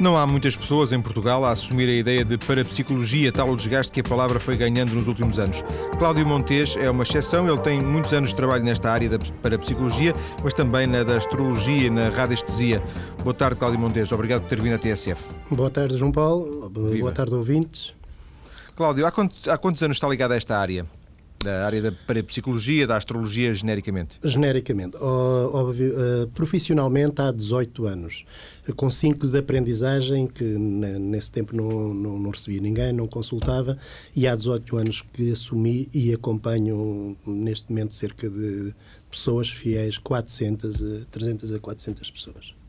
Não há muitas pessoas em Portugal a assumir a ideia de parapsicologia, tal o desgaste que a palavra foi ganhando nos últimos anos. Cláudio Montes é uma exceção, ele tem muitos anos de trabalho nesta área da parapsicologia, mas também na da astrologia e na radiestesia. Boa tarde, Cláudio Montes, obrigado por ter vindo à TSF. Boa tarde, João Paulo. Viva. Boa tarde, ouvintes. Cláudio, há quantos, há quantos anos está ligado a esta área? Da área da parapsicologia, da astrologia genericamente? Genericamente. Óbvio, uh, profissionalmente há 18 anos, com 5 de aprendizagem, que nesse tempo não, não, não recebia ninguém, não consultava, e há 18 anos que assumi e acompanho neste momento cerca de pessoas fiéis, 400, 300 a 400 pessoas.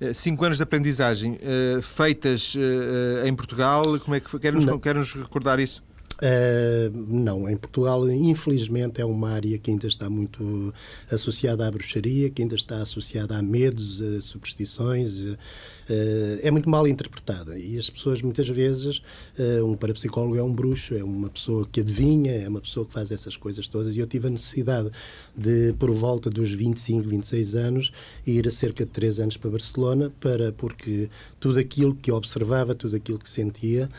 Eh, cinco anos de aprendizagem uh, feitas uh, em Portugal, como é que quer-nos quer -nos recordar isso? Uh, não, em Portugal, infelizmente, é uma área que ainda está muito associada à bruxaria, que ainda está associada a medos, a superstições, uh, é muito mal interpretada. E as pessoas, muitas vezes, uh, um parapsicólogo é um bruxo, é uma pessoa que adivinha, é uma pessoa que faz essas coisas todas. E eu tive a necessidade de, por volta dos 25, 26 anos, ir a cerca de 3 anos para Barcelona, para, porque tudo aquilo que observava, tudo aquilo que sentia,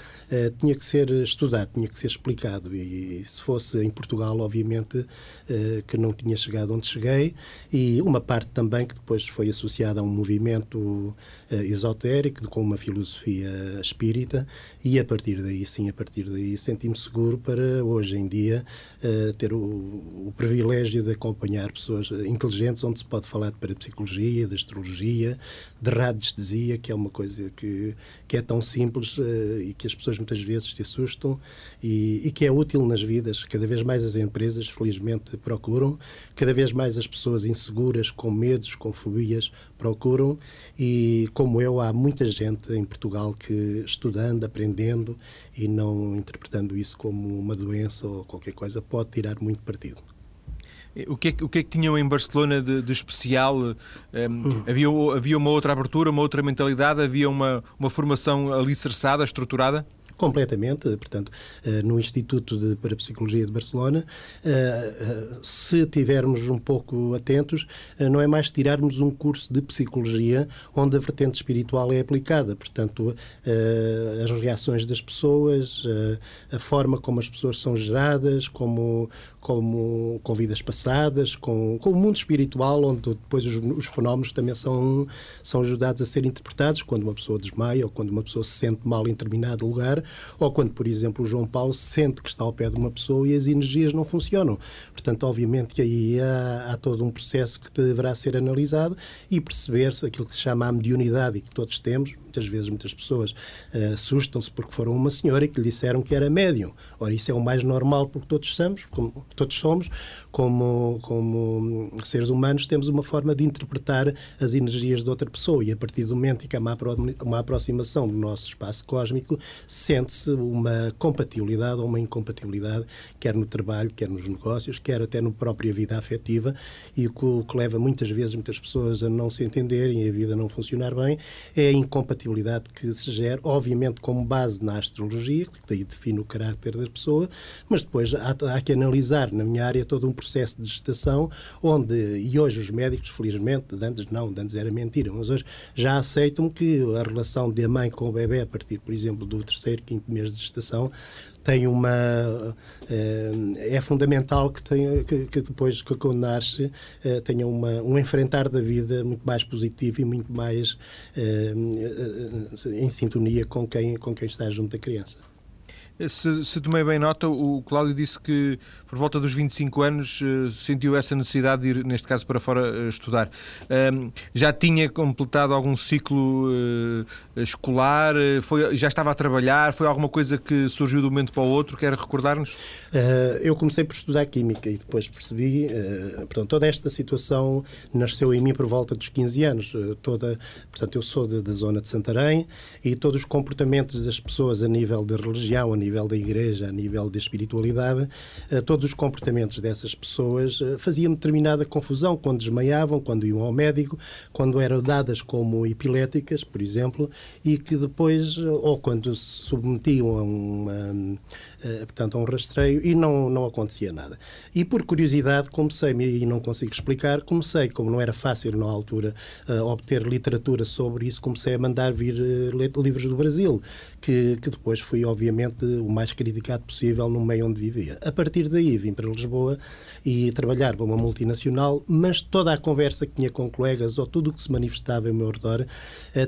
tinha que ser estudado, tinha que ser ser explicado. E se fosse em Portugal, obviamente, eh, que não tinha chegado onde cheguei, e uma parte também que depois foi associada a um movimento eh, esotérico, com uma filosofia espírita, e a partir daí, sim, a partir daí, senti-me seguro para hoje em dia eh, ter o, o privilégio de acompanhar pessoas inteligentes, onde se pode falar de parapsicologia, de astrologia, de radiestesia, que é uma coisa que, que é tão simples e que as pessoas muitas vezes se assustam. E e, que é útil nas vidas. Cada vez mais as empresas, felizmente, procuram, cada vez mais as pessoas inseguras, com medos, com fobias, procuram. E, como eu, há muita gente em Portugal que, estudando, aprendendo e não interpretando isso como uma doença ou qualquer coisa, pode tirar muito partido. O que, é, o que é que tinham em Barcelona de, de especial? Um, havia, havia uma outra abertura, uma outra mentalidade? Havia uma, uma formação alicerçada, estruturada? Completamente, portanto, eh, no Instituto de Parapsicologia de Barcelona, eh, eh, se tivermos um pouco atentos, não é mais tirarmos um curso de psicologia onde a vertente espiritual é aplicada, portanto, as reações das pessoas, a forma como as pessoas são geradas, como, como com vidas passadas, com, com o mundo espiritual, onde depois os, os fenómenos também são, são ajudados a ser interpretados, quando uma pessoa desmaia ou quando uma pessoa se sente mal em determinado lugar, ou quando, por exemplo, o João Paulo sente que está ao pé de uma pessoa e as energias não funcionam. Portanto, obviamente que aí há, há todo um processo que deverá ser analisado e perceber-se aquilo que se chama a mediunidade e que todos temos, muitas vezes muitas pessoas uh, assustam-se porque foram uma senhora e que lhe disseram que era médium. Ora, isso é o mais normal porque todos somos, como, todos somos, como, como seres humanos, temos uma forma de interpretar as energias de outra pessoa. E a partir do momento em que há uma, uma aproximação do nosso espaço cósmico, sente-se uma compatibilidade ou uma incompatibilidade, quer no trabalho, quer nos negócios, quer até na própria vida afetiva e o que, o que leva muitas vezes muitas pessoas a não se entenderem e a vida não funcionar bem é a incompatibilidade compatibilidade que se gera, obviamente como base na astrologia, que daí define o caráter da pessoa, mas depois há, há que analisar na minha área todo um processo de gestação, onde, e hoje os médicos, felizmente, antes não, antes era mentira, mas hoje já aceitam que a relação da mãe com o bebê, a partir, por exemplo, do terceiro, quinto mês de gestação, tem uma eh, é fundamental que tenha que, que depois que quando nasce eh, tenha uma, um enfrentar da vida muito mais positivo e muito mais eh, em sintonia com quem com quem está junto da criança. Se, se, tomei bem nota, o Cláudio disse que por volta dos 25 anos uh, sentiu essa necessidade de ir, neste caso, para fora uh, estudar. Já tinha completado algum ciclo uh, escolar? Foi, já estava a trabalhar? Foi alguma coisa que surgiu de um momento para o outro? Quer recordar-nos? eu comecei por estudar Química e depois percebi, portanto, toda esta situação nasceu em mim por volta dos 15 anos. toda, portanto, eu sou da zona de Santarém e todos os comportamentos das pessoas a nível de religião, a nível da igreja, a nível da espiritualidade, eh, todos os comportamentos dessas pessoas eh, faziam determinada confusão quando desmaiavam, quando iam ao médico, quando eram dadas como epiléticas, por exemplo, e que depois, eh, ou quando se submetiam a uh, portanto, a um rastreio e não, não acontecia nada. E por curiosidade comecei, e não consigo explicar, comecei, como não era fácil na altura obter literatura sobre isso, comecei a mandar vir livros do Brasil, que, que depois fui, obviamente, o mais criticado possível no meio onde vivia. A partir daí vim para Lisboa e trabalhar para uma multinacional, mas toda a conversa que tinha com colegas ou tudo o que se manifestava ao meu redor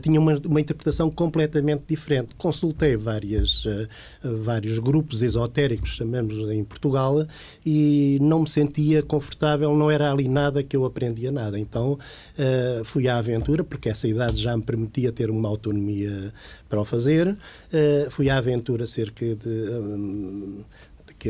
tinha uma, uma interpretação completamente diferente. Consultei várias, uh, vários grupos esotéricos, chamamos em Portugal, e não me sentia confortável, não era ali nada que eu aprendia nada. Então uh, fui à aventura, porque essa idade já me permitia ter uma autonomia para o fazer. Fui à aventura cerca de. Um,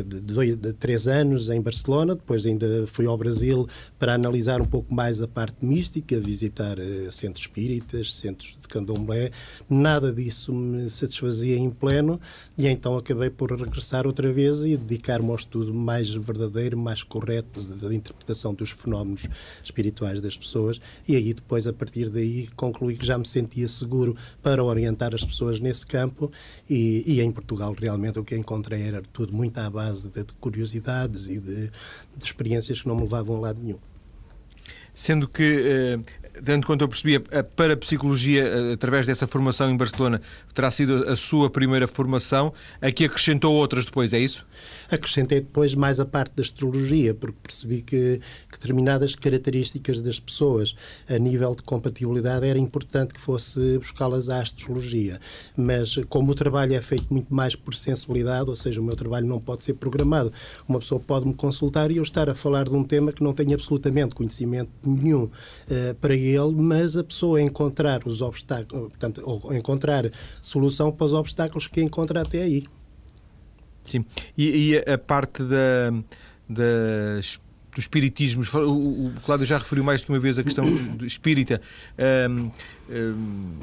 de, dois, de três anos em Barcelona, depois ainda fui ao Brasil para analisar um pouco mais a parte mística, visitar uh, centros espíritas, centros de candomblé. Nada disso me satisfazia em pleno e então acabei por regressar outra vez e dedicar-me ao estudo mais verdadeiro, mais correto da interpretação dos fenómenos espirituais das pessoas. E aí depois, a partir daí, concluí que já me sentia seguro para orientar as pessoas nesse campo. E, e em Portugal realmente o que encontrei era tudo muito à base de, de curiosidades e de, de, experiências que não me levavam a lado nenhum. Sendo que, eh, tanto quanto eu percebi, a parapsicologia, através dessa formação em Barcelona, terá sido a sua primeira formação, a que acrescentou outras depois, é isso? Acrescentei depois mais a parte da astrologia, porque percebi que, que determinadas características das pessoas a nível de compatibilidade era importante que fosse buscá-las à astrologia. Mas como o trabalho é feito muito mais por sensibilidade, ou seja, o meu trabalho não pode ser programado. Uma pessoa pode me consultar e eu estar a falar de um tema que não tenho absolutamente conhecimento nenhum uh, para mas a pessoa encontrar os obstáculos, portanto, ou encontrar solução para os obstáculos que encontra até aí. Sim. E, e a parte da, da do espiritismo, o, o Cláudio já referiu mais de uma vez a questão do espírita. Um, um,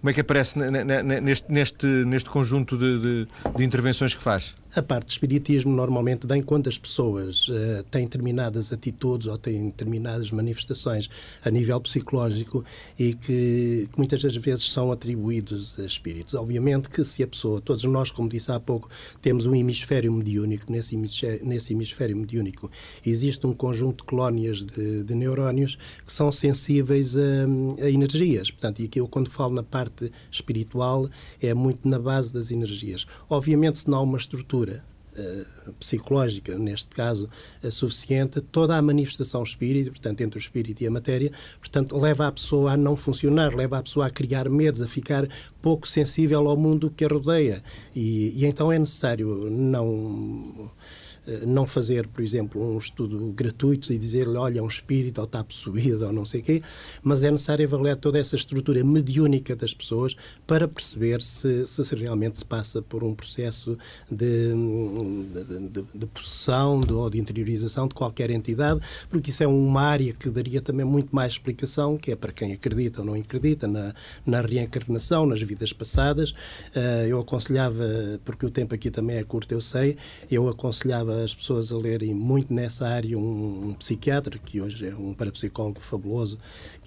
como é que aparece neste, neste, neste conjunto de, de, de intervenções que faz? A parte do espiritismo normalmente vem quando as pessoas uh, têm determinadas atitudes ou têm determinadas manifestações a nível psicológico e que, que, muitas das vezes são atribuídos a espíritos. Obviamente que se a pessoa, todos nós, como disse há pouco, temos um hemisfério mediúnico, nesse hemisfério, nesse hemisfério mediúnico existe um conjunto de colónias de, de neurónios que são sensíveis a, a energias. Portanto, e aqui eu quando falo na parte espiritual é muito na base das energias. Obviamente se não há uma estrutura Uh, psicológica, neste caso, uh, suficiente, toda a manifestação espírita, portanto, entre o espírito e a matéria, portanto, leva a pessoa a não funcionar, leva a pessoa a criar medos, a ficar pouco sensível ao mundo que a rodeia. E, e então é necessário não eh, não fazer, por exemplo, um estudo gratuito e dizer-lhe, olha, é um espírito ou está possuído ou não sei o quê, mas é necessário avaliar toda essa estrutura mediúnica das pessoas para perceber se, se realmente se passa por um processo de, de, de, de possessão de, ou de interiorização de qualquer entidade, porque isso é uma área que daria também muito mais explicação, que é para quem acredita ou não acredita na, na reencarnação, nas vidas passadas. Uh, eu aconselhava, porque o tempo aqui também é curto, eu sei, eu aconselhava as pessoas a lerem muito nessa área um, um, psiquiatra, que hoje é um parapsicólogo fabuloso,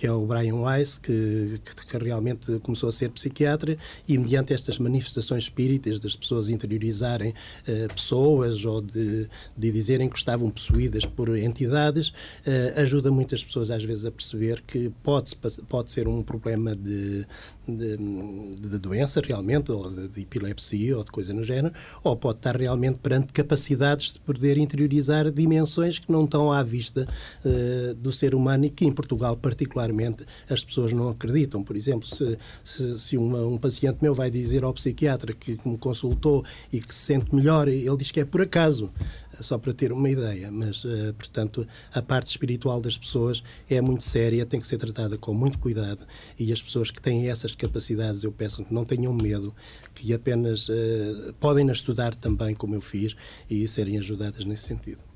que é o Brian Weiss, que, que, que, realmente começou a ser psiquiatra e, mediante estas manifestações espíritas das pessoas interiorizarem uh, pessoas ou de, de dizerem que estavam possuídas por entidades, uh, ajuda muitas pessoas às vezes a perceber que pode, pode ser um problema de, de, de doença realmente, ou de, de epilepsia ou de coisa no género, ou pode estar realmente perante capacidades de poder interiorizar dimensões que não estão à vista uh, do ser humano e que em Portugal, particularmente, as pessoas não acreditam. Por exemplo, se, se, se uma, um paciente meu vai dizer ao psiquiatra que, que me consultou e que se sente melhor, ele diz que é por acaso só para ter uma ideia, mas, uh, portanto, a parte espiritual das pessoas é muito séria, tem que ser tratada com muito cuidado e as pessoas que têm essas capacidades, eu peço que não tenham medo, que apenas uh, podem estudar também, como eu fiz, e serem ajudadas nesse sentido.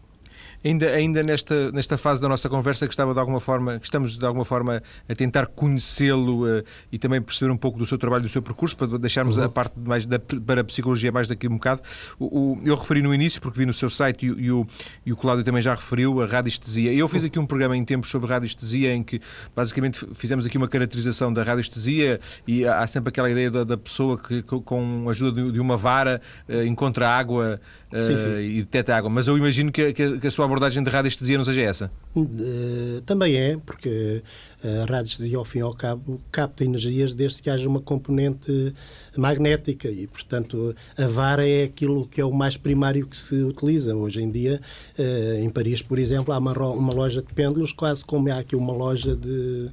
Ainda, ainda nesta, nesta fase da nossa conversa, gostava de alguma forma, que estamos de alguma forma a tentar conhecê-lo uh, e também perceber um pouco do seu trabalho, do seu percurso, para deixarmos uhum. a parte mais da, para a psicologia mais daqui um bocado. O, o, eu referi no início, porque vi no seu site e, e, o, e o Cláudio também já referiu, a radiestesia. Eu fiz aqui um programa em tempos sobre radiestesia, em que basicamente fizemos aqui uma caracterização da radiestesia e há sempre aquela ideia da, da pessoa que, com a ajuda de, uma vara, uh, encontra água uh, sim, sim. e detecta água. Mas eu imagino que, que, que a sua abordagem de radiestesia não seja essa. Uh, também é, porque a radiestesia, ao fim e ao cabo, capta energias desde que haja uma componente magnética e, portanto, a vara é aquilo que é o mais primário que se utiliza. Hoje em dia, uh, em Paris, por exemplo, há uma, uma loja de pêndulos, quase como há aqui uma loja de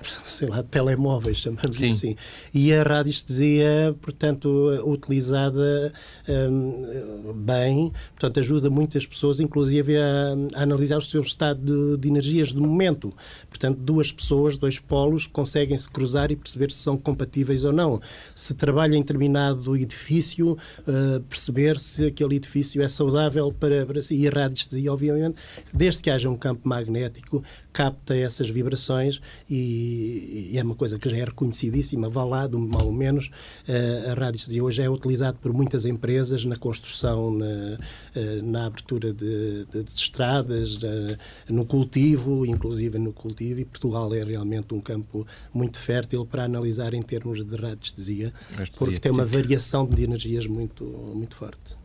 sei lá, telemóveis, chamamos Sim. assim. E a radiestesia, portanto, utilizada um, bem, portanto, ajuda muitas pessoas, inclusive, a, a analisar o seu estado de, de, energias do momento. Portanto, duas pessoas, dois polos, conseguem se cruzar e perceber se são compatíveis ou não. Se trabalha em determinado edifício, uh, perceber se aquele edifício é saudável para, para si. E a radiestesia, obviamente, desde que haja um campo magnético, capta essas vibrações e, e, é uma coisa que já é reconhecidíssima, vá lá, do mal ou menos. Uh, a radiestesia hoje é utilizado por muitas empresas na construção, na, uh, na abertura de, de, de estradas, no cultivo, inclusive no cultivo, e Portugal é realmente um campo muito fértil para analisar em termos de radiestesia, porque tem uma variação de energias muito, muito forte.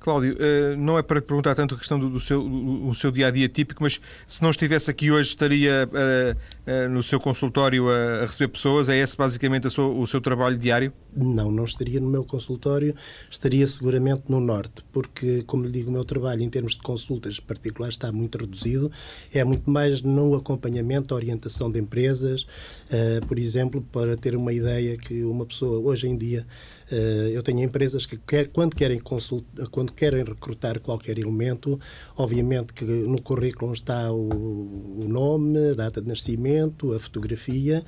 Cláudio, eh, não é para perguntar tanto a questão do, seu, o seu dia a dia típico, mas se não estivesse aqui hoje, estaria uh, uh, no seu consultório a, receber pessoas? É esse basicamente o seu trabalho diário? Não, não estaria no meu consultório, estaria seguramente no Norte, porque, como lhe digo, o meu trabalho em termos de consultas particulares está muito reduzido, é muito mais no acompanhamento, orientação de empresas, uh, por exemplo, para ter uma ideia que uma pessoa hoje em dia eh, eu tenho empresas que, quer, quando, querem consult, quando querem recrutar qualquer elemento, obviamente que no currículo está o, o nome, a data de nascimento, a fotografia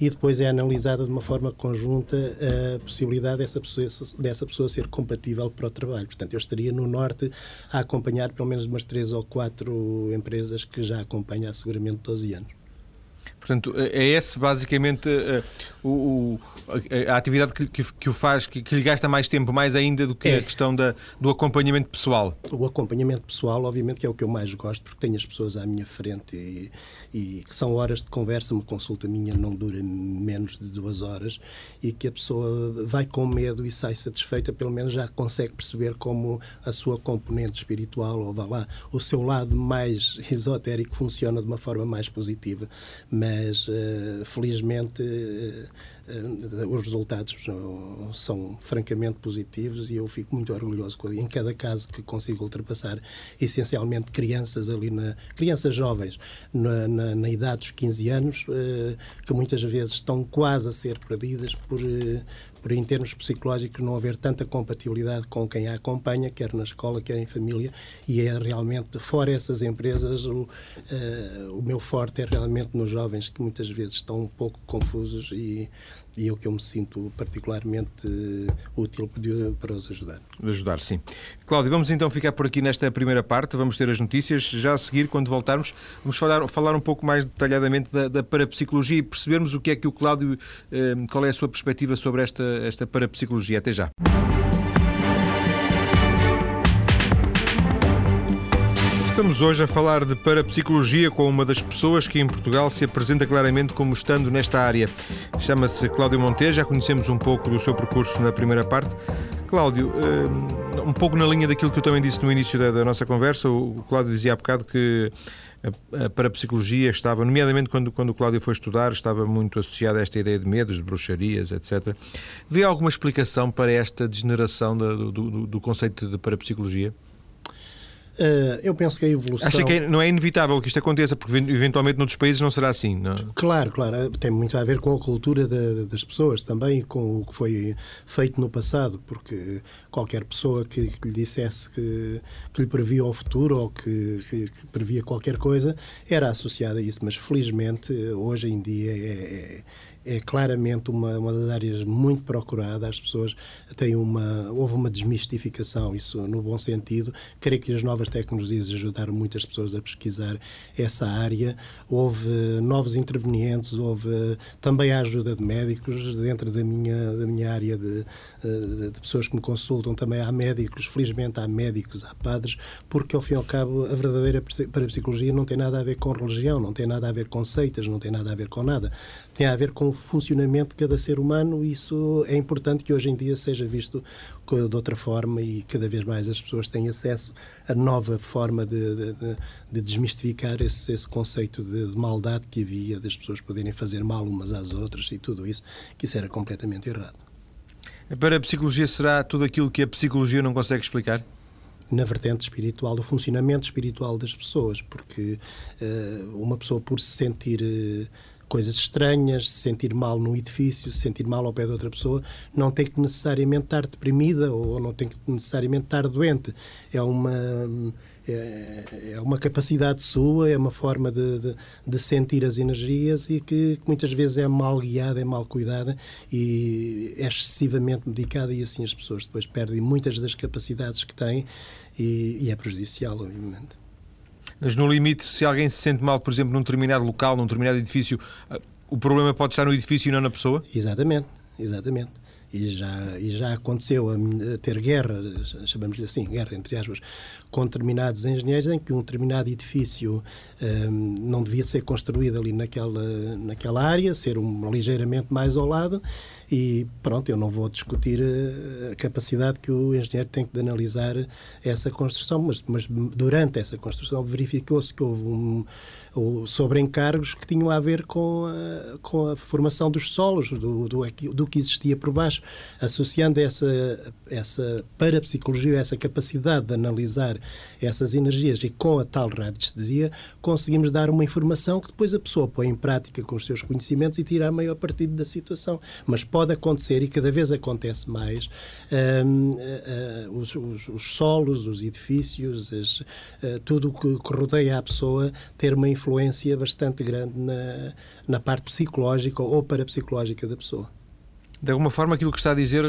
e depois é analisada de uma forma conjunta a possibilidade dessa pessoa, dessa pessoa ser compatível para o trabalho. Portanto, eu estaria no Norte a acompanhar pelo menos umas três ou quatro empresas que já acompanham há seguramente 12 anos. Portanto, é esse basicamente uh, o, a atividade que, que, que o faz, que, que, lhe gasta mais tempo, mais ainda do que é. a questão da, do acompanhamento pessoal. O acompanhamento pessoal, obviamente, que é o que eu mais gosto, porque tenho as pessoas à minha frente e, e que são horas de conversa, uma consulta minha não dura menos de duas horas e que a pessoa vai com medo e sai satisfeita, pelo menos já consegue perceber como a sua componente espiritual, ou vá lá, o seu lado mais esotérico funciona de uma forma mais positiva. Mas, uh, felizmente, uh, uh, os resultados são francamente positivos e eu fico muito orgulhoso em cada caso que consigo ultrapassar essencialmente crianças ali na crianças jovens na, na, na idade dos 15 anos que muitas vezes estão quase a ser perdidas por por em termos psicológicos não haver tanta compatibilidade com quem a acompanha, quer na escola, quer em família, e é realmente, fora essas empresas, o, uh, o meu forte é realmente nos jovens que muitas vezes estão um pouco confusos e, e é o que eu me sinto particularmente útil para os ajudar. Ajudar, sim. Cláudio, vamos então ficar por aqui nesta primeira parte, vamos ter as notícias. Já a seguir, quando voltarmos, vamos falar, falar um pouco mais detalhadamente da, da parapsicologia e percebermos o que é que o Cláudio, eh, qual é a sua perspectiva sobre esta, esta parapsicologia. Até já. Estamos hoje a falar de parapsicologia com uma das pessoas que em Portugal se apresenta claramente como estando nesta área. Chama-se Cláudio Monteiro, já conhecemos um pouco do seu percurso na primeira parte. Cláudio, eh, um pouco na linha daquilo que eu também disse no início da, nossa conversa, o Cláudio dizia há bocado que a parapsicologia estava, nomeadamente quando, quando o Cláudio foi estudar, estava muito associada a esta ideia de medos, de bruxarias, etc. Vê alguma explicação para esta degeneração do, do, do conceito de parapsicologia? Uh, eu penso que a evolução. Acha que não é inevitável que isto aconteça, porque eventualmente noutros países não será assim, não? É? Claro, claro. Tem muito a ver com a cultura das pessoas também, com o que foi feito no passado, porque qualquer pessoa que, que lhe dissesse que, que, lhe previa o futuro ou que, que, que, previa qualquer coisa era associada a isso. Mas felizmente, hoje em dia, é, é é claramente uma, uma das áreas muito procurada. As pessoas têm uma. Houve uma desmistificação, isso no bom sentido. Creio que as novas tecnologias ajudaram muitas pessoas a pesquisar essa área. Houve novos intervenientes, houve também a ajuda de médicos dentro da minha, da minha área de, de, de pessoas que me consultam. Também há médicos, felizmente há médicos, há padres, porque ao fim e ao cabo a verdadeira parapsicologia não tem nada a ver com religião, não tem nada a ver com seitas, não tem nada a ver com nada. Tem a ver com funcionamento de cada ser humano isso é importante que hoje em dia seja visto de outra forma e cada vez mais as pessoas têm acesso a nova forma de, de, de desmistificar esse, esse conceito de, de, maldade que havia, das pessoas poderem fazer mal umas às outras e tudo isso, que isso era completamente errado. Para a psicologia será tudo aquilo que a psicologia não consegue explicar? na vertente espiritual, do funcionamento espiritual das pessoas, porque uh, uma pessoa por se sentir uh, coisas estranhas, se sentir mal num edifício, se sentir mal ao pé de outra pessoa, não tem que necessariamente estar deprimida ou não tem que necessariamente estar doente. É uma é, é uma capacidade sua, é uma forma de, de, de sentir as energias e que, muitas vezes é mal guiada, é mal cuidada e é excessivamente medicada e assim as pessoas depois perdem muitas das capacidades que têm e, e é prejudicial, obviamente. Mas no limite, se alguém se sente mal, por exemplo, num determinado local, num determinado edifício, ah, o problema pode estar no edifício e não na pessoa? Exatamente, exatamente. E já, e já aconteceu a, ter guerra, chamamos-lhe assim, guerra entre aspas, com determinados engenheiros em que um determinado edifício um, não devia ser construído ali naquela, naquela área, ser um, ligeiramente mais ao lado e pronto, eu não vou discutir a capacidade que o engenheiro tem de analisar essa construção, mas, mas durante essa construção verificou-se que houve um, sobre encargos que tinham a ver com a, com a formação dos solos, do, do, do, que existia por baixo, associando essa, essa parapsicologia, essa capacidade de analisar essas energias e com a tal radiestesia conseguimos dar uma informação que depois a pessoa põe em prática com os seus conhecimentos e tira a maior partido da situação. Mas pode acontecer, e cada vez acontece mais, uh, os, os, os, solos, os edifícios, as, uh, tudo o que, que rodeia a pessoa ter uma influência bastante grande na, na parte psicológica ou parapsicológica da pessoa. De alguma forma, aquilo que está a dizer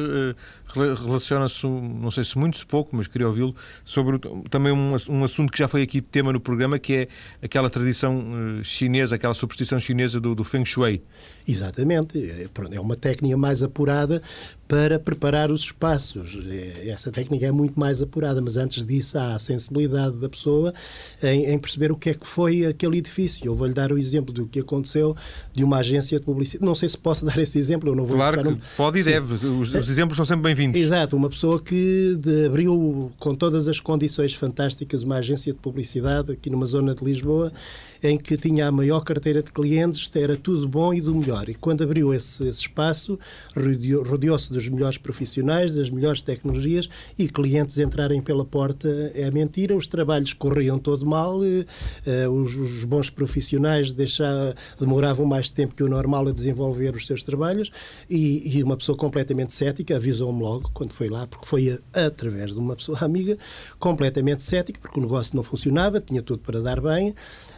relaciona-se, não sei se muito, se pouco, mas queria ouvi-lo, sobre também um, um, assunto que já foi aqui tema no programa, que é aquela tradição chinesa, aquela superstição chinesa do, do Feng Shui. Exatamente. É, é uma técnica mais apurada para preparar os espaços. É, essa técnica é muito mais apurada, mas antes disso há a sensibilidade da pessoa em, em perceber o que é que foi aquele edifício. Eu vou-lhe dar o exemplo do que aconteceu de uma agência de publicidade. Não sei se posso dar esse exemplo, eu não vou Claro que um... pode e Sim. deve. Os, os, exemplos são sempre bem-vindos. Exato. Uma pessoa que abriu com todas as condições fantásticas uma agência de publicidade aqui numa zona de Lisboa em que tinha a maior carteira de clientes, era tudo bom e do melhor. E quando abriu esse, esse espaço, rodeou-se dos melhores profissionais, das melhores tecnologias e clientes entrarem pela porta é mentira. Os trabalhos corriam todo mal, eh, os, os, bons profissionais deixar, demoravam mais tempo que o normal a desenvolver os seus trabalhos e, e uma pessoa completamente cética avisou-me logo quando foi lá, porque foi a, através de uma pessoa amiga, completamente cética, porque o negócio não funcionava, tinha tudo para dar bem.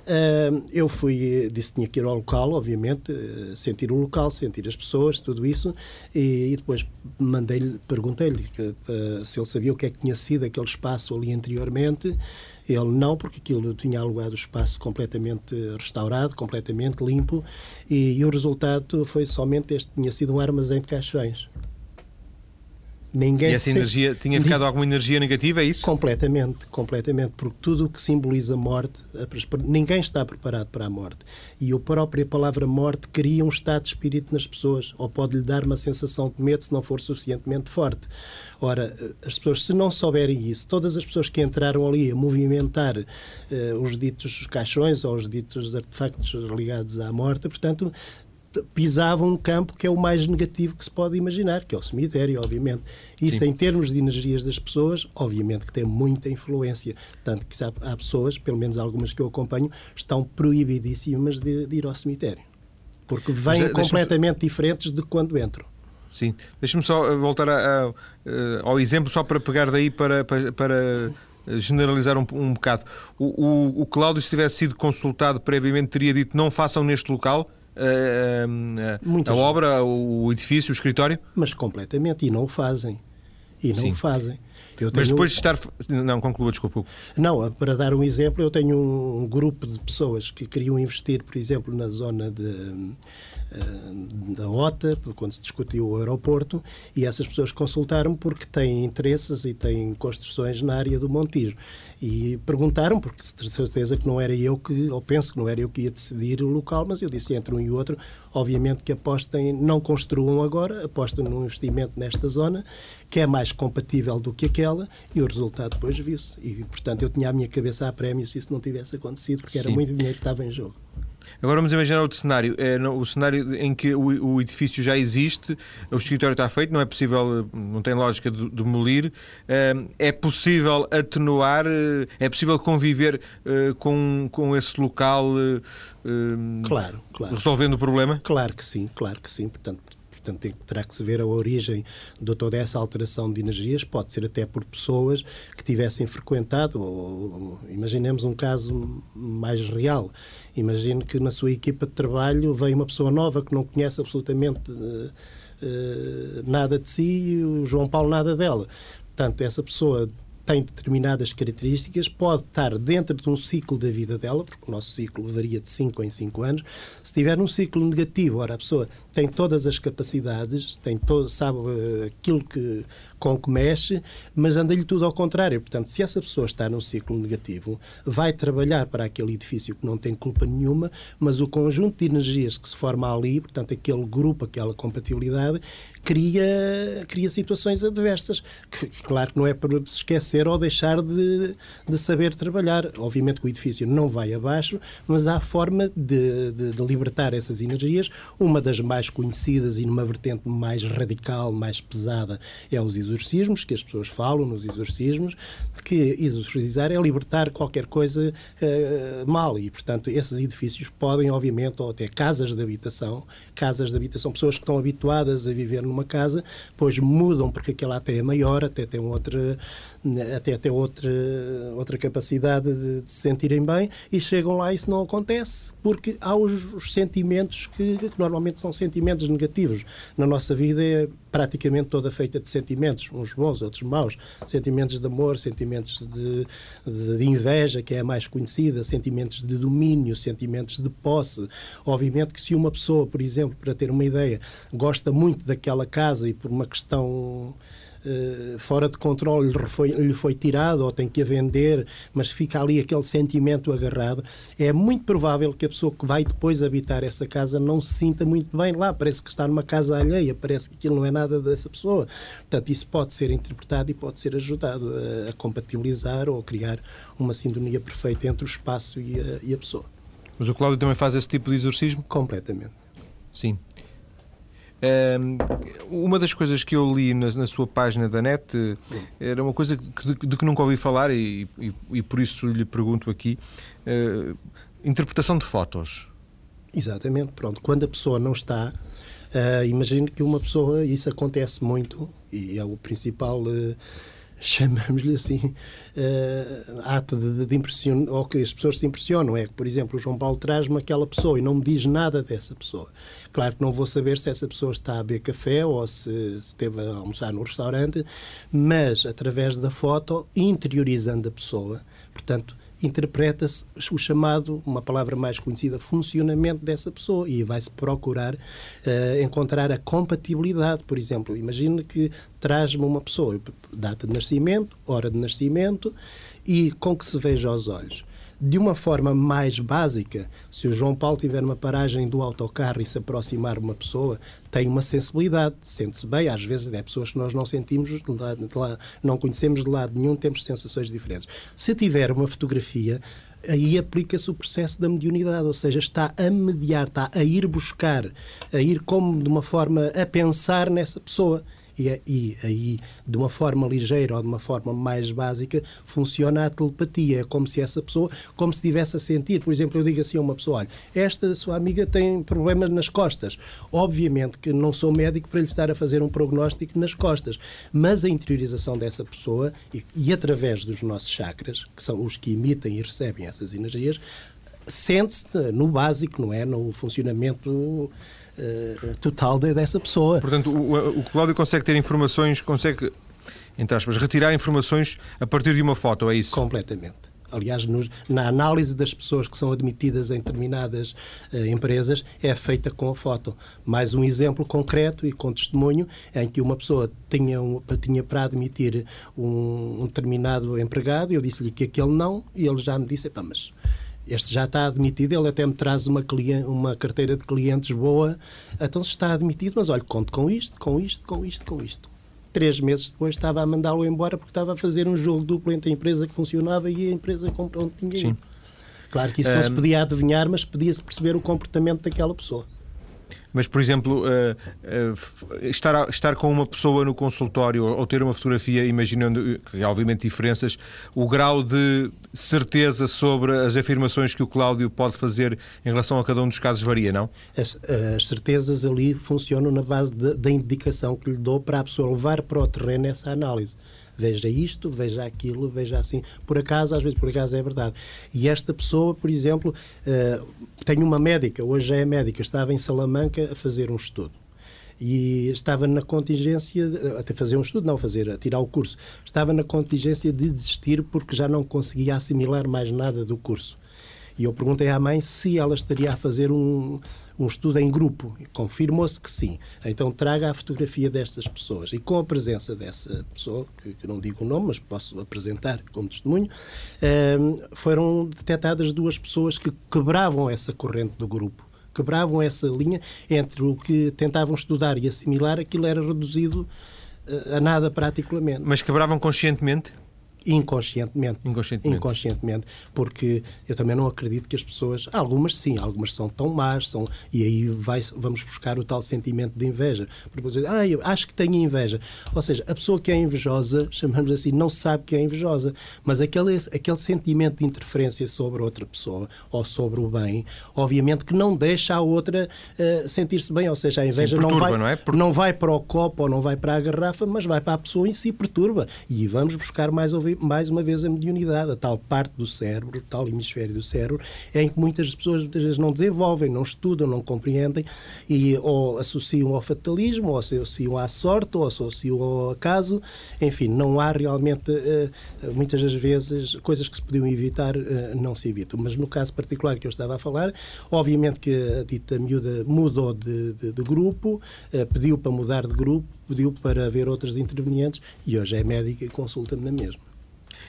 Uh, eu fui, disse que tinha que ir ao local, obviamente, uh, sentir o local, sentir as pessoas, tudo isso, e, e depois mandei-lhe, perguntei-lhe uh, se ele sabia o que é que tinha sido aquele espaço ali anteriormente. Ele não, porque aquilo tinha alugado o espaço completamente restaurado, completamente limpo, e, e o resultado foi somente este: tinha sido um armazém de caixões. Ninguém e essa energia, tinha ficado alguma energia negativa, é isso? Completamente, completamente, porque tudo o que simboliza morte, ninguém está preparado para a morte. E a própria palavra morte cria um estado de espírito nas pessoas, ou pode-lhe dar uma sensação de medo se não for suficientemente forte. Ora, as pessoas, se não souberem isso, todas as pessoas que entraram ali a movimentar uh, os ditos caixões ou os ditos artefactos ligados à morte, portanto, pisavam um campo que é o mais negativo que se pode imaginar, que é o cemitério, obviamente. Isso, Sim. em termos de energias das pessoas, obviamente que tem muita influência. Tanto que há, há pessoas, pelo menos algumas que eu acompanho, estão proibidíssimas de, de ir ao cemitério. Porque vêm Mas, completamente diferentes de quando entram. Sim. Deixa-me só eh, voltar a, a, eh, ao exemplo, só para pegar daí para, para, para generalizar um, um bocado. O, o, o Cláudio, se tivesse sido consultado previamente, teria dito não façam neste local a, a obra, o edifício, o escritório? Mas completamente, e não o fazem. E não Sim. o fazem. Tenho... Mas depois de estar. Não, conclua, desculpa. Não, para dar um exemplo, eu tenho um grupo de pessoas que queriam investir, por exemplo, na zona de eh, da OTA, quando se discutiu o aeroporto, e essas pessoas consultaram porque têm interesses e têm construções na área do Montijo. E perguntaram, porque de certeza que não era eu que, ou penso que não era eu que ia decidir o local, mas eu disse entre um e outro, obviamente que apostem, não construam agora, apostem num investimento nesta zona, que é mais compatível do que aquela, e o resultado depois viu-se. E, portanto, eu tinha a minha cabeça a prémio se isso não tivesse acontecido, porque era muito dinheiro que estava em jogo. Agora vamos imaginar outro cenário. É, o cenário em que o, o, edifício já existe, o escritório está feito, não é possível, não tem lógica de demolir. É, é possível atenuar, eh, é possível conviver eh, com, com esse local claro, claro. resolvendo o problema? Claro que sim, claro que sim. Portanto, portanto terá que se ver a origem de toda essa alteração de energias, pode ser até por pessoas que tivessem frequentado, ou, imaginemos um caso mais real, imagine que na sua equipa de trabalho vem uma pessoa nova que não conhece absolutamente uh, uh, nada de si e o João Paulo nada dela. Portanto, essa pessoa tem determinadas características, pode estar dentro de um ciclo da vida dela, porque o nosso ciclo varia de 5 em 5 anos. Se tiver um ciclo negativo, ora, a pessoa tem todas as capacidades, tem todo, sabe uh, aquilo que, com que mexe, mas anda-lhe tudo ao contrário. Portanto, se essa pessoa está num ciclo negativo, vai trabalhar para aquele edifício que não tem culpa nenhuma, mas o conjunto de energias que se forma ali, portanto, aquele grupo, aquela compatibilidade, cria, cria situações adversas. Que, claro que não é para se esquecer ou deixar de, de saber trabalhar. Obviamente que o edifício não vai abaixo, mas há forma de, de, de libertar essas energias. Uma das mais conhecidas e numa vertente mais radical, mais pesada, é os exorcismos, que as pessoas falam nos exorcismos, que exorcizar é libertar qualquer coisa uh, mal e, portanto, esses edifícios podem, obviamente, ou até casas de habitação, casas de habitação, pessoas que estão habituadas a viver numa casa, pois mudam porque aquela até é maior, até tem outra até ter outra, outra capacidade de, de, se sentirem bem e chegam lá e isso não acontece porque há os, os sentimentos que, que, normalmente são sentimentos negativos. Na nossa vida é praticamente toda feita de sentimentos, uns bons, outros maus. Sentimentos de amor, sentimentos de, de, de inveja, que é a mais conhecida, sentimentos de domínio, sentimentos de posse. Obviamente que se uma pessoa, por exemplo, para ter uma ideia, gosta muito daquela casa e por uma questão fora de controle lhe foi, lhe foi tirado ou tem que a vender, mas fica ali aquele sentimento agarrado, é muito provável que a pessoa que vai depois habitar essa casa não se sinta muito bem lá. Parece que está numa casa alheia, parece que aquilo não é nada dessa pessoa. Portanto, isso pode ser interpretado e pode ser ajudado a, a compatibilizar ou a criar uma sintonia perfeita entre o espaço e a, e a pessoa. Mas o Cláudio também faz esse tipo de exorcismo? Completamente. Sim uma das coisas que eu li na, na, sua página da net era uma coisa que, de, de que nunca ouvi falar e, e, e, por isso lhe pergunto aqui: uh, interpretação de fotos. Exatamente, pronto. Quando a pessoa não está, uh, imagino que uma pessoa, isso acontece muito e é o principal. Uh, chamamos-lhe assim, uh, ato de, de impressionar, ou que as pessoas se impressionam. É que, por exemplo, o João Paulo traz-me aquela pessoa e não me diz nada dessa pessoa. Claro que não vou saber se essa pessoa está a beber café ou se, se esteve a almoçar no restaurante, mas através da foto, interiorizando a pessoa, portanto, interpreta-se o chamado, uma palavra mais conhecida, funcionamento dessa pessoa e vai-se procurar uh, encontrar a compatibilidade. Por exemplo, imagine que traz-me uma pessoa, data de nascimento, hora de nascimento e com que se veja aos olhos de uma forma mais básica, se o João Paulo tiver uma paragem do autocarro e se aproximar uma pessoa, tem uma sensibilidade, sente-se bem. Às vezes é pessoas que nós não sentimos, de lado, de lado, não conhecemos de lado nenhum, temos sensações diferentes. Se tiver uma fotografia, aí aplica-se o processo da mediunidade, ou seja, está a mediar, está a ir buscar, a ir como de uma forma a pensar nessa pessoa e, e aí, de uma forma ligeira ou de uma forma mais básica, funciona a telepatia. É como se essa pessoa, como se estivesse a sentir. Por exemplo, eu digo assim a uma pessoa: olha, esta sua amiga tem problemas nas costas. Obviamente que não sou médico para lhe estar a fazer um prognóstico nas costas, mas a interiorização dessa pessoa e, e através dos nossos chakras, que são os que emitem e recebem essas energias, sente-se no básico, não é? No funcionamento uh, total dessa pessoa. Portanto, o, o Cláudio consegue ter informações, consegue entre aspas, retirar informações a partir de uma foto, é isso? Completamente. Aliás, nos, na análise das pessoas que são admitidas em determinadas uh, empresas, é feita com a foto. Mais um exemplo concreto e com testemunho em que uma pessoa tinha, um, tinha para admitir um, um determinado empregado, eu disse-lhe que aquele não, e ele já me disse: mas este já está admitido, ele até me traz uma, cliente, uma carteira de clientes boa, então está admitido, mas olha, conto com isto, com isto, com isto, com isto três meses depois estava a mandá-lo embora porque estava a fazer um jogo duplo entre a empresa que funcionava e a empresa com onde tinha ido. Claro que isso um... não se podia adivinhar, mas podia-se perceber o comportamento daquela pessoa. Mas, por exemplo, uh, uh, estar, estar com uma pessoa no consultório ou ter uma fotografia, imaginando que há obviamente diferenças, o grau de certeza sobre as afirmações que o Cláudio pode fazer em relação a cada um dos casos varia, não? As, as certezas ali funcionam na base da indicação que lhe dou para a pessoa levar para o terreno essa análise veja isto, veja aquilo, veja assim. Por acaso, às vezes por acaso é verdade. E esta pessoa, por exemplo, uh, tem uma médica, hoje é médica, estava em Salamanca a fazer um estudo e estava na contingência, até fazer um estudo, não fazer, tirar o curso, estava na contingência de desistir porque já não conseguia assimilar mais nada do curso. E eu perguntei à mãe se ela estaria a fazer um, um estudo em grupo. Confirmou-se que sim. Então traga a fotografia destas pessoas. E com a presença dessa pessoa, que, que não digo o nome, mas posso apresentar como testemunho, um, foram detectadas duas pessoas que quebravam essa corrente do grupo quebravam essa linha entre o que tentavam estudar e assimilar, aquilo era reduzido eh, a nada praticamente. Mas quebravam conscientemente? Inconscientemente. Inconscientemente. Inconscientemente. Porque eu também não acredito que as pessoas. Algumas sim, algumas são tão más, são, e aí vai, vamos buscar o tal sentimento de inveja. Porque dizer, ah, eu acho que tenho inveja. Ou seja, a pessoa que é invejosa, chamamos assim, não sabe que é invejosa. Mas aquele, aquele sentimento de interferência sobre outra pessoa ou sobre o bem, obviamente que não deixa a outra uh, sentir-se bem. Ou seja, a inveja sim, perturba, não, vai, não, é? Por... não vai para o copo ou não vai para a garrafa, mas vai para a pessoa em si, perturba. E vamos buscar mais ouvir mais uma vez a mediunidade, a tal parte do cérebro, tal hemisfério do cérebro, em que muitas pessoas muitas vezes não desenvolvem, não estudam, não compreendem e ou associam ao fatalismo, ou associam à sorte, ou associam ao acaso. Enfim, não há realmente, eh, muitas das vezes, coisas que se podiam evitar, eh, não se evitam. Mas no caso particular que eu estava a falar, obviamente que a dita miúda mudou de, de, de grupo, eh, pediu para mudar de grupo, pediu para ver outros intervenientes e hoje é médica e consulta-me na mesma.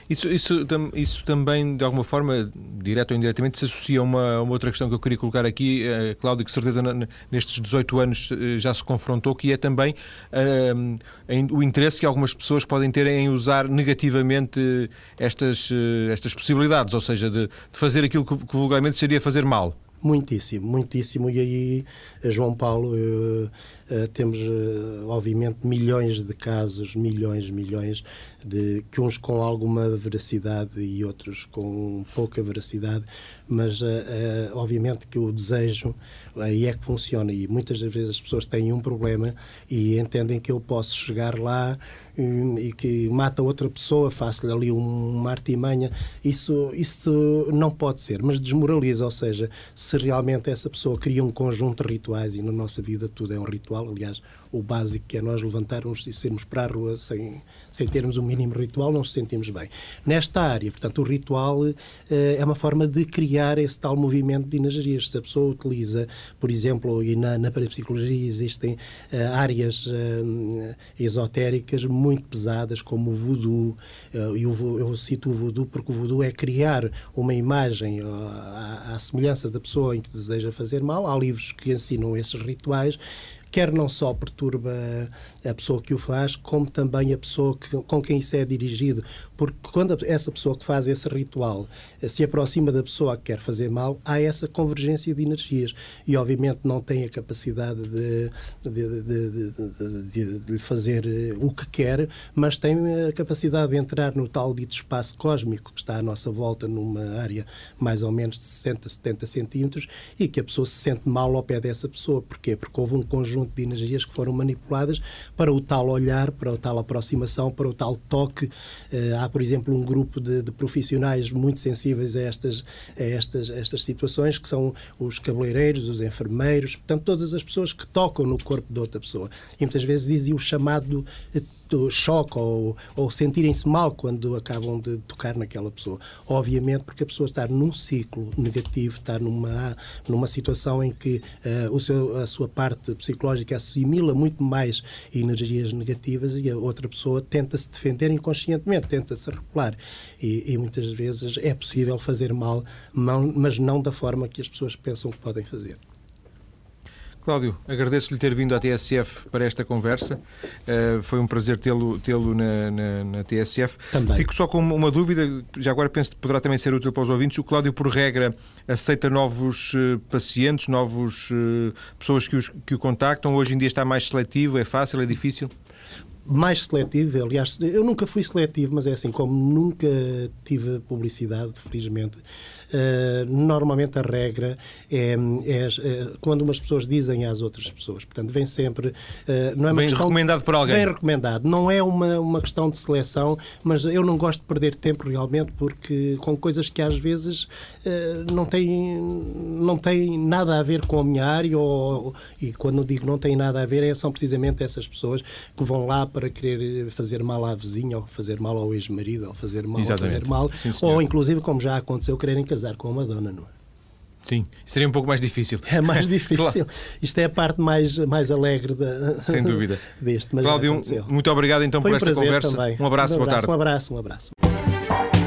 Isso, isso, isso também, de alguma forma, direto ou indiretamente, se associa a uma, uma outra questão que eu queria colocar aqui, uh, Cláudio, que certeza nestes 18 anos uh, já se confrontou, que é também uh, o interesse que algumas pessoas podem ter em usar negativamente estas, estas possibilidades, ou seja, de, de fazer aquilo que, que vulgarmente seria fazer mal. Muitíssimo, muitíssimo. E aí, João Paulo, eh, temos, eh, obviamente, milhões de casos, milhões, milhões, de que uns com alguma veracidade e outros com pouca veracidade, mas, eh, obviamente, que o desejo aí é que funciona. E muitas das vezes as pessoas têm um problema e entendem que eu posso chegar lá e que mata outra pessoa, faço-lhe ali uma artimanha. Isso, isso não pode ser, mas desmoraliza. Ou seja, se realmente essa pessoa cria um conjunto de rituais e na nossa vida tudo é um ritual ritual. Aliás, o básico que é nós levantarmos e sermos para a rua sem, sem termos um mínimo ritual, não nos sentimos bem. Nesta área, portanto, o ritual uh, é uma forma de criar esse tal movimento de energias. Se a pessoa utiliza, por exemplo, e na, na parapsicologia existem uh, áreas uh, esotéricas muito pesadas, como o voodoo, e eu, eu cito o voodoo porque o voodoo é criar uma imagem à, à semelhança da pessoa em que deseja fazer mal. Há livros que ensinam esses rituais, quer não só perturba a pessoa que o faz, como também a pessoa que, com quem isso é dirigido. Porque quando essa pessoa que faz esse ritual se aproxima da pessoa que quer fazer mal, há essa convergência de energias. E, obviamente, não tem a capacidade de, de, de, de, fazer eh, o que quer, mas tem a capacidade de entrar no tal dito espaço cósmico que está à nossa volta, numa área mais ou menos de 60, 70 centímetros, e que a pessoa se sente mal ao pé dessa pessoa. Porquê? Porque houve um conjunto de energias que foram manipuladas para o tal olhar, para o tal aproximação, para o tal toque. Uh, há, por exemplo, um grupo de, de, profissionais muito sensíveis a estas, a estas, a estas situações, que são os cabeleireiros, os enfermeiros, portanto, todas as pessoas que tocam no corpo de outra pessoa. E muitas vezes dizem o chamado choque ou, ou sentirem-se mal quando acabam de tocar naquela pessoa. Obviamente, porque a pessoa está num ciclo negativo, está numa, numa situação em que uh, o seu, a sua parte psicológica assimila muito mais energias negativas e a outra pessoa tenta se defender inconscientemente, tenta se regular. E, e muitas vezes é possível fazer mal, mas não da forma que as pessoas pensam que podem fazer. Cláudio, agradeço-lhe ter vindo à TSF para esta conversa. Uh, foi um prazer tê-lo tê na, na, na, TSF. Também. Fico só com uma dúvida, já agora penso que poderá também ser útil para os ouvintes. O Cláudio, por regra, aceita novos uh, pacientes, novas uh, pessoas que, os, que o contactam. Hoje em dia está mais seletivo, é fácil, é difícil? Mais seletivo, aliás, eu nunca fui seletivo, mas é assim, como nunca tive publicidade, felizmente, uh, normalmente a regra é, é, é, quando umas pessoas dizem às outras pessoas. Portanto, vem sempre. Uh, não é uma vem questão, recomendado por alguém. Vem recomendado. Não é uma, uma questão de seleção, mas eu não gosto de perder tempo realmente, porque com coisas que às vezes uh, não, têm, não têm nada a ver com a minha área, ou, e quando digo não tem nada a ver, é, são precisamente essas pessoas que vão lá para querer fazer mal à vizinha, ou fazer mal ao ex-marido, ou fazer mal, ou fazer mal, Sim, ou inclusive, como já aconteceu, quererem casar com a Madonna, não é? Sim, seria um pouco mais difícil. É mais difícil. claro. Isto é a parte mais, mais alegre da, Sem dúvida. deste. Mas Cláudio, muito obrigado então Foi por esta conversa. Também. Um abraço, um abraço boa tarde. Um abraço, um abraço.